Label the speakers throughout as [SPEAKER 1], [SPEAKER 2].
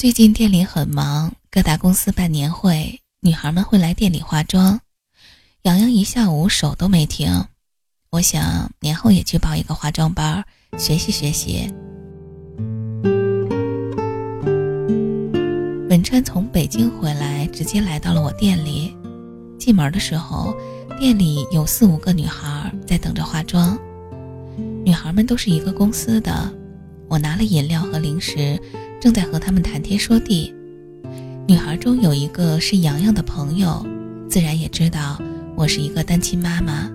[SPEAKER 1] 最近店里很忙，各大公司办年会，女孩们会来店里化妆。洋洋一下午手都没停，我想年后也去报一个化妆班，学习学习。文川从北京回来，直接来到了我店里。进门的时候，店里有四五个女孩在等着化妆。女孩们都是一个公司的，我拿了饮料和零食，正在和他们谈天说地。女孩中有一个是洋洋的朋友，自然也知道我是一个单亲妈妈。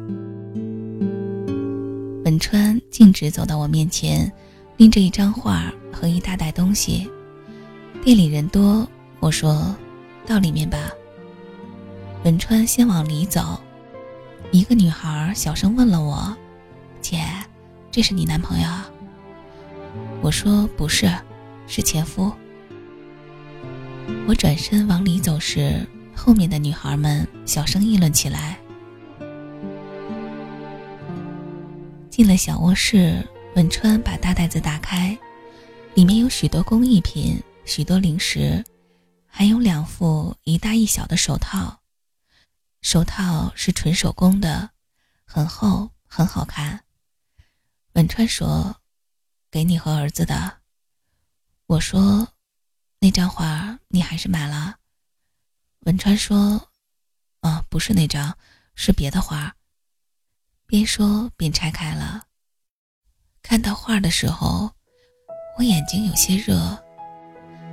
[SPEAKER 1] 文川径直走到我面前，拎着一张画和一大袋东西。店里人多，我说：“到里面吧。”文川先往里走，一个女孩小声问了我：“姐，这是你男朋友？”我说：“不是，是前夫。”我转身往里走时，后面的女孩们小声议论起来。进了小卧室，文川把大袋子打开，里面有许多工艺品，许多零食，还有两副一大一小的手套。手套是纯手工的，很厚，很好看。文川说：“给你和儿子的。”我说：“那张画你还是买了。”文川说：“啊，不是那张，是别的画。”边说边拆开了。看到画的时候，我眼睛有些热。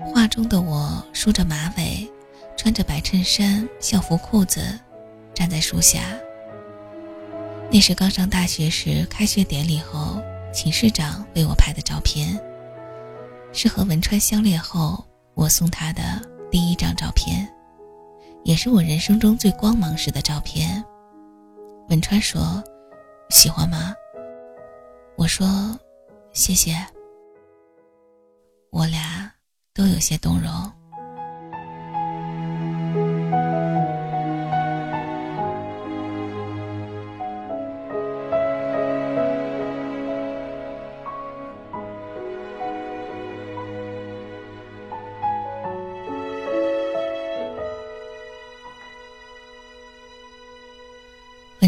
[SPEAKER 1] 画中的我梳着马尾，穿着白衬衫、校服裤子。站在树下，那是刚上大学时开学典礼后寝室长为我拍的照片，是和文川相恋后我送他的第一张照片，也是我人生中最光芒时的照片。文川说：“喜欢吗？”我说：“谢谢。”我俩都有些动容。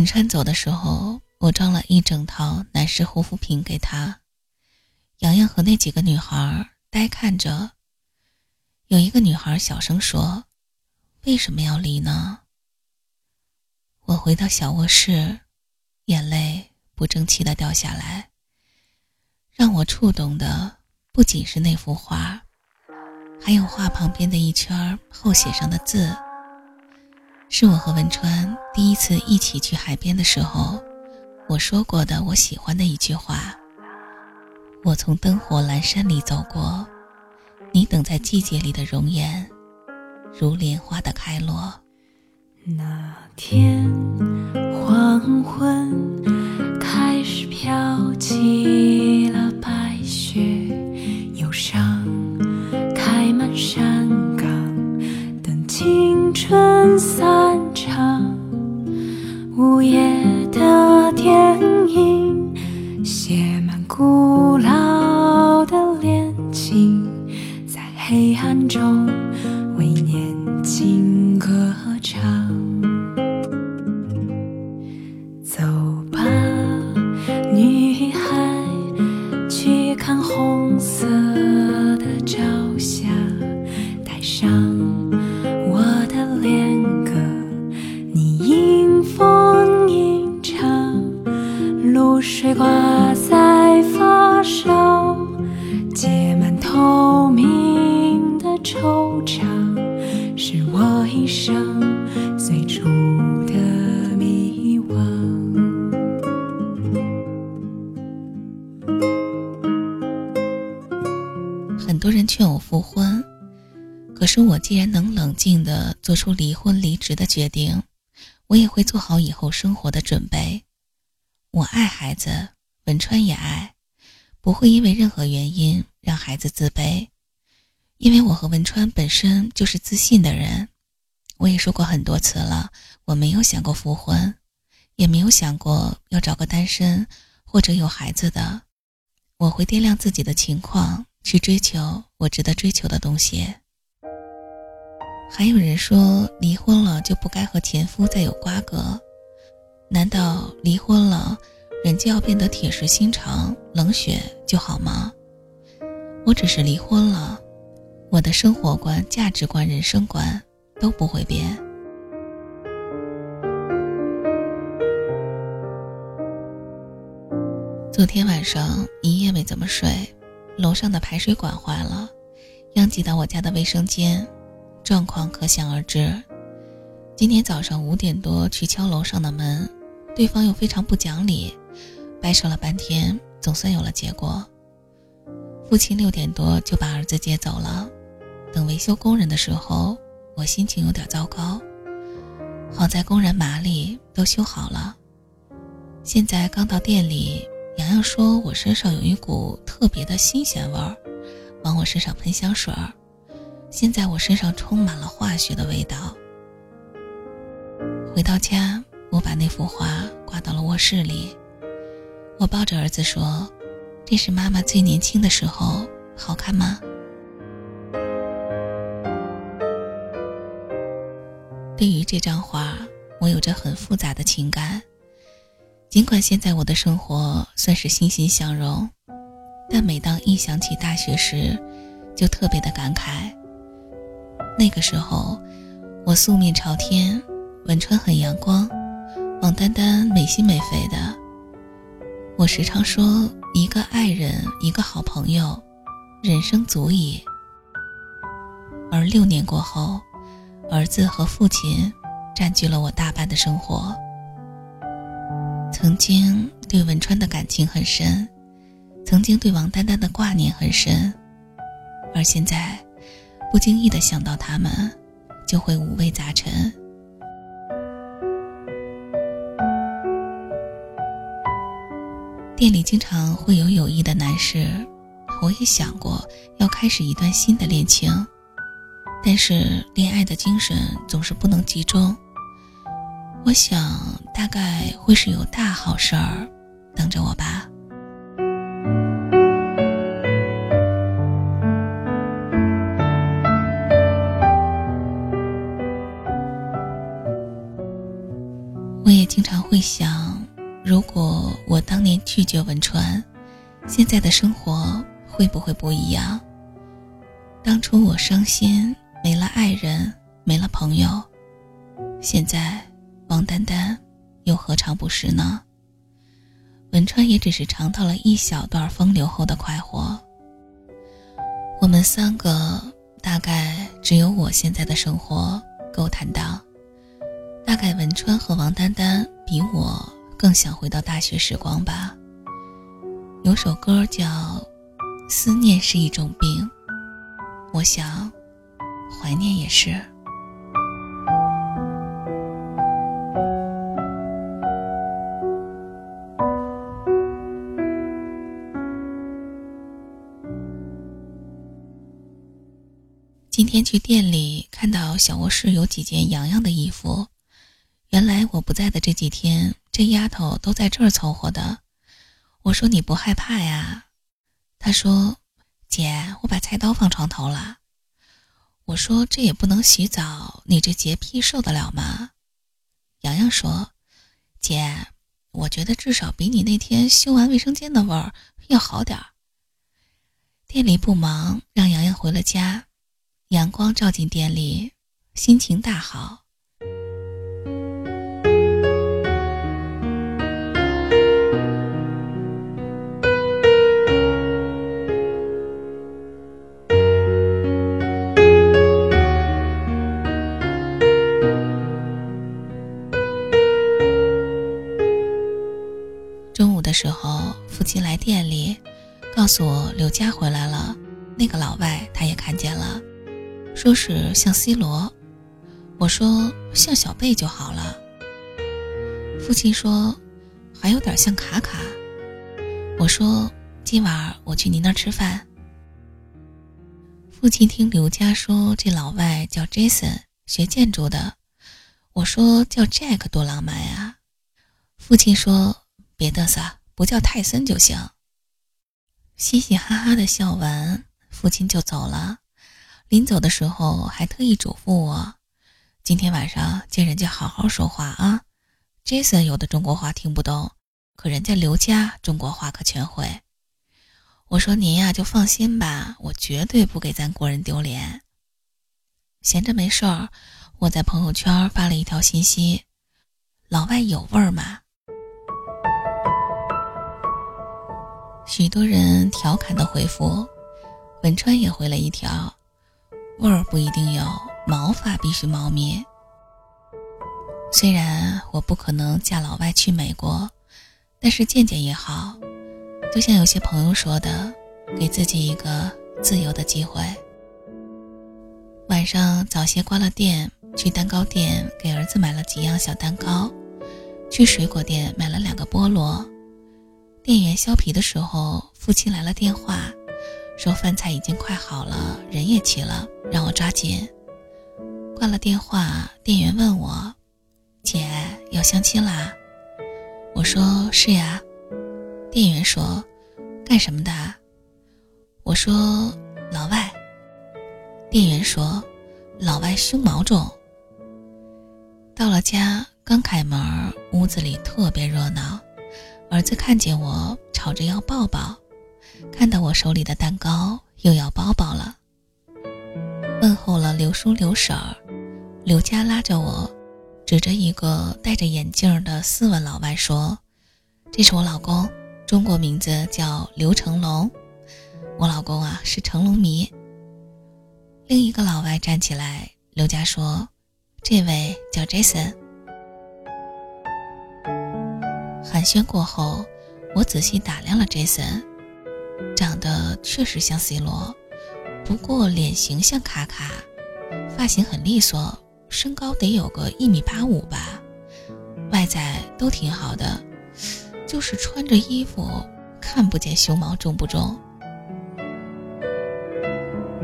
[SPEAKER 1] 文川走的时候，我装了一整套男士护肤品给他。洋洋和那几个女孩呆看着。有一个女孩小声说：“为什么要离呢？”我回到小卧室，眼泪不争气的掉下来。让我触动的不仅是那幅画，还有画旁边的一圈后写上的字。是我和文川第一次一起去海边的时候，我说过的我喜欢的一句话。我从灯火阑珊里走过，你等在季节里的容颜，如莲花的开落。
[SPEAKER 2] 那天黄昏开始飘起了白雪，忧伤开满山岗，等青春散场无言惆怅，是我一生最初的迷惘。
[SPEAKER 1] 很多人劝我复婚，可是我既然能冷静的做出离婚离职的决定，我也会做好以后生活的准备。我爱孩子，文川也爱，不会因为任何原因让孩子自卑，因为我和文川本身就是自信的人。我也说过很多次了，我没有想过复婚，也没有想过要找个单身或者有孩子的。我会掂量自己的情况，去追求我值得追求的东西。还有人说，离婚了就不该和前夫再有瓜葛，难道离婚了，人就要变得铁石心肠、冷血就好吗？我只是离婚了，我的生活观、价值观、人生观都不会变。昨天晚上一夜没怎么睡，楼上的排水管坏了，殃及到我家的卫生间，状况可想而知。今天早上五点多去敲楼上的门，对方又非常不讲理，掰扯了半天，总算有了结果。父亲六点多就把儿子接走了，等维修工人的时候，我心情有点糟糕。好在工人麻利，都修好了。现在刚到店里。洋洋说：“我身上有一股特别的新鲜味儿，往我身上喷香水儿。现在我身上充满了化学的味道。”回到家，我把那幅画挂到了卧室里。我抱着儿子说：“这是妈妈最年轻的时候，好看吗？”对于这张画，我有着很复杂的情感。尽管现在我的生活算是欣欣向荣，但每当一想起大学时，就特别的感慨。那个时候，我素面朝天，文川很阳光，王丹丹美心美肺的。我时常说，一个爱人，一个好朋友，人生足矣。而六年过后，儿子和父亲占据了我大半的生活。曾经对文川的感情很深，曾经对王丹丹的挂念很深，而现在，不经意的想到他们，就会五味杂陈。店里经常会有有意的男士，我也想过要开始一段新的恋情，但是恋爱的精神总是不能集中。我想，大概会是有大好事儿等着我吧。我也经常会想，如果我当年拒绝文川，现在的生活会不会不一样？当初我伤心，没了爱人，没了朋友，现在。王丹丹，又何尝不是呢？文川也只是尝到了一小段风流后的快活。我们三个大概只有我现在的生活够坦荡，大概文川和王丹丹比我更想回到大学时光吧。有首歌叫《思念是一种病》，我想，怀念也是。今天去店里看到小卧室有几件洋洋的衣服，原来我不在的这几天，这丫头都在这儿凑合的。我说你不害怕呀？她说：“姐，我把菜刀放床头了。”我说：“这也不能洗澡，你这洁癖受得了吗？”洋洋说：“姐，我觉得至少比你那天修完卫生间的味儿要好点儿。”店里不忙，让洋洋回了家。阳光照进店里，心情大好。告诉我刘佳回来了。那个老外他也看见了。说是像 C 罗，我说像小贝就好了。父亲说还有点像卡卡，我说今晚我去您那儿吃饭。父亲听刘佳说这老外叫 Jason，学建筑的，我说叫 Jack 多浪漫呀。父亲说别嘚瑟，不叫泰森就行。嘻嘻哈哈的笑完，父亲就走了。临走的时候还特意嘱咐我，今天晚上见人家好好说话啊。Jason 有的中国话听不懂，可人家刘家中国话可全会。我说您呀就放心吧，我绝对不给咱国人丢脸。闲着没事儿，我在朋友圈发了一条信息：“老外有味儿吗？”许多人调侃的回复，文川也回了一条：“味儿不一定有，毛发必须茂密。”虽然我不可能嫁老外去美国，但是见见也好。就像有些朋友说的，给自己一个自由的机会。晚上早些关了店，去蛋糕店给儿子买了几样小蛋糕，去水果店买了两个菠萝。店员削皮的时候，父亲来了电话，说饭菜已经快好了，人也齐了，让我抓紧。挂了电话，店员问我：“姐要相亲啦？”我说：“是呀。”店员说：“干什么的？”我说：“老外。”店员说：“老外胸毛重。”到了家，刚开门，屋子里特别热闹。儿子看见我，吵着要抱抱；看到我手里的蛋糕，又要抱抱了。问候了刘叔、刘婶儿，刘佳拉着我，指着一个戴着眼镜的斯文老外说：“这是我老公，中国名字叫刘成龙。我老公啊，是成龙迷。”另一个老外站起来，刘佳说：“这位叫 Jason。”寒暄过后，我仔细打量了 Jason，长得确实像 C 罗，不过脸型像卡卡，发型很利索，身高得有个一米八五吧，外在都挺好的，就是穿着衣服看不见胸毛重不重。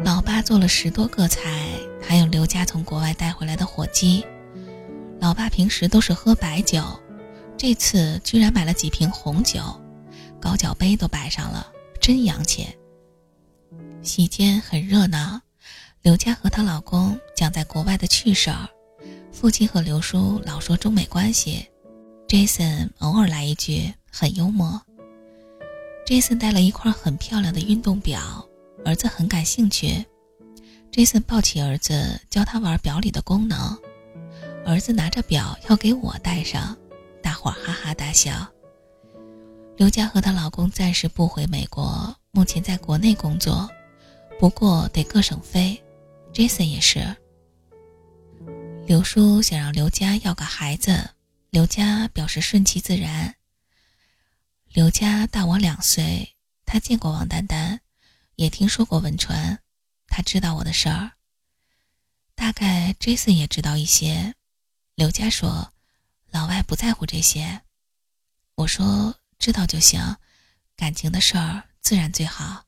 [SPEAKER 1] 老爸做了十多个菜，还有刘家从国外带回来的火鸡。老爸平时都是喝白酒，这次居然买了几瓶红酒，高脚杯都摆上了，真洋气。席间很热闹，刘佳和她老公讲在国外的趣事儿，父亲和刘叔老说中美关系，Jason 偶尔来一句，很幽默。Jason 带了一块很漂亮的运动表。儿子很感兴趣，Jason 抱起儿子教他玩表里的功能。儿子拿着表要给我戴上，大伙哈哈大笑。刘佳和她老公暂时不回美国，目前在国内工作，不过得各省飞。Jason 也是。刘叔想让刘佳要个孩子，刘佳表示顺其自然。刘佳大我两岁，他见过王丹丹。也听说过文川，他知道我的事儿。大概 Jason 也知道一些。刘佳说：“老外不在乎这些。”我说：“知道就行，感情的事儿自然最好。”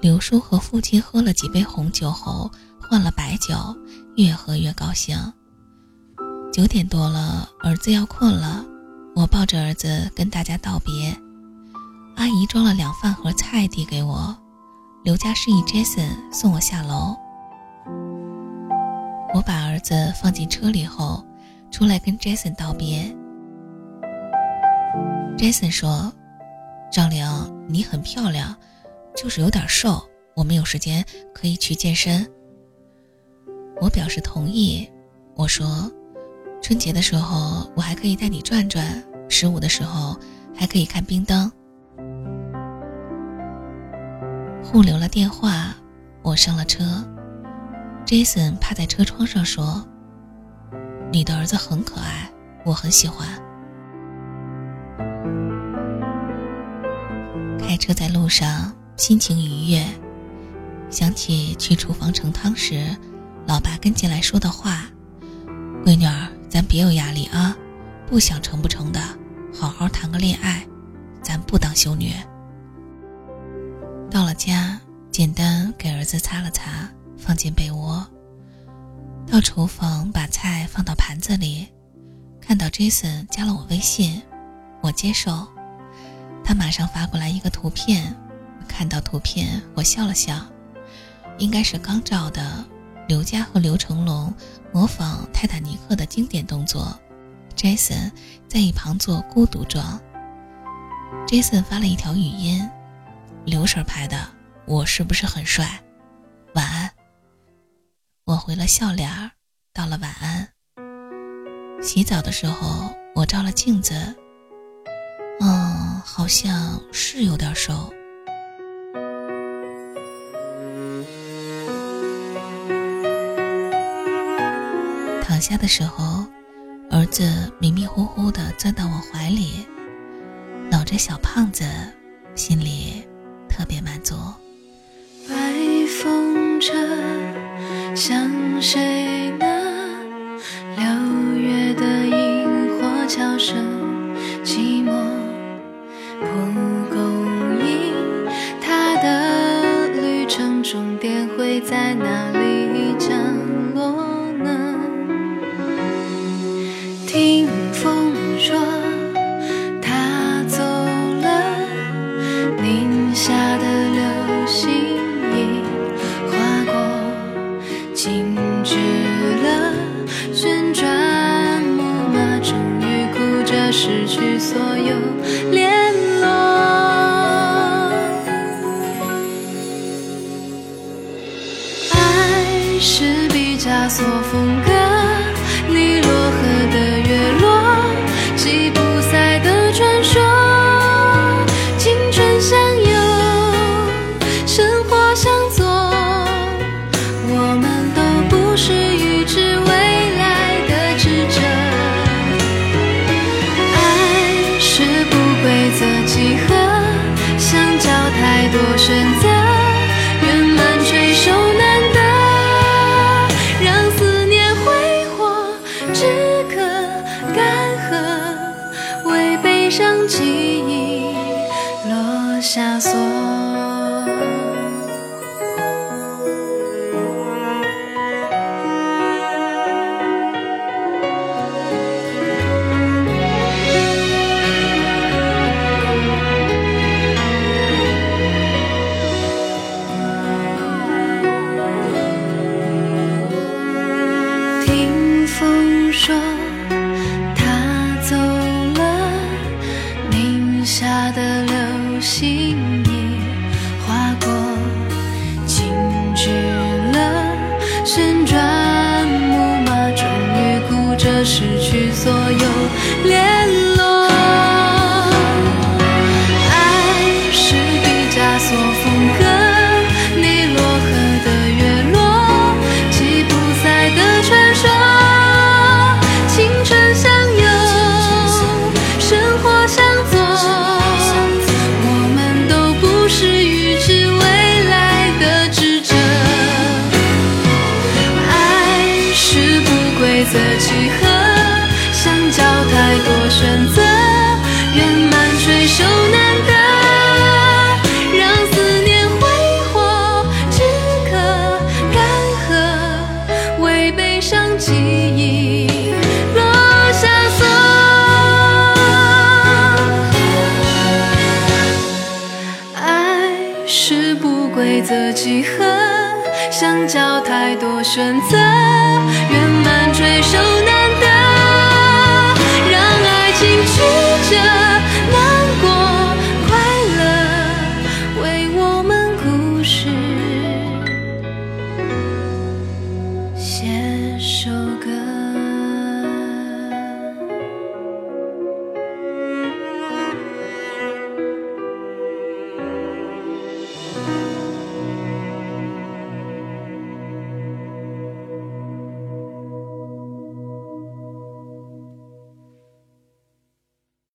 [SPEAKER 1] 刘叔和父亲喝了几杯红酒后，换了白酒，越喝越高兴。九点多了，儿子要困了，我抱着儿子跟大家道别。阿姨装了两饭盒菜递给我，刘家示意 Jason 送我下楼。我把儿子放进车里后，出来跟 Jason 道别。Jason 说：“张玲，你很漂亮，就是有点瘦，我们有时间可以去健身。”我表示同意。我说：“春节的时候我还可以带你转转，十五的时候还可以看冰灯。”互留了电话，我上了车。Jason 趴在车窗上说：“你的儿子很可爱，我很喜欢。”开车在路上，心情愉悦，想起去厨房盛汤时，老爸跟进来说的话：“闺女儿，咱别有压力啊，不想成不成的，好好谈个恋爱，咱不当修女。”到了家，简单给儿子擦了擦，放进被窝。到厨房把菜放到盘子里，看到 Jason 加了我微信，我接受。他马上发过来一个图片，看到图片我笑了笑，应该是刚照的刘佳和刘成龙模仿泰坦尼克的经典动作，Jason 在一旁做孤独状。Jason 发了一条语音：“刘婶拍的，我是不是很帅？晚安。”回了笑脸儿，道了晚安。洗澡的时候，我照了镜子。嗯，好像是有点瘦。躺下的时候，儿子迷迷糊糊的钻到我怀里，搂着小胖子，心里特别满足。
[SPEAKER 3] 失去所有 turns 说，选择，圆满垂手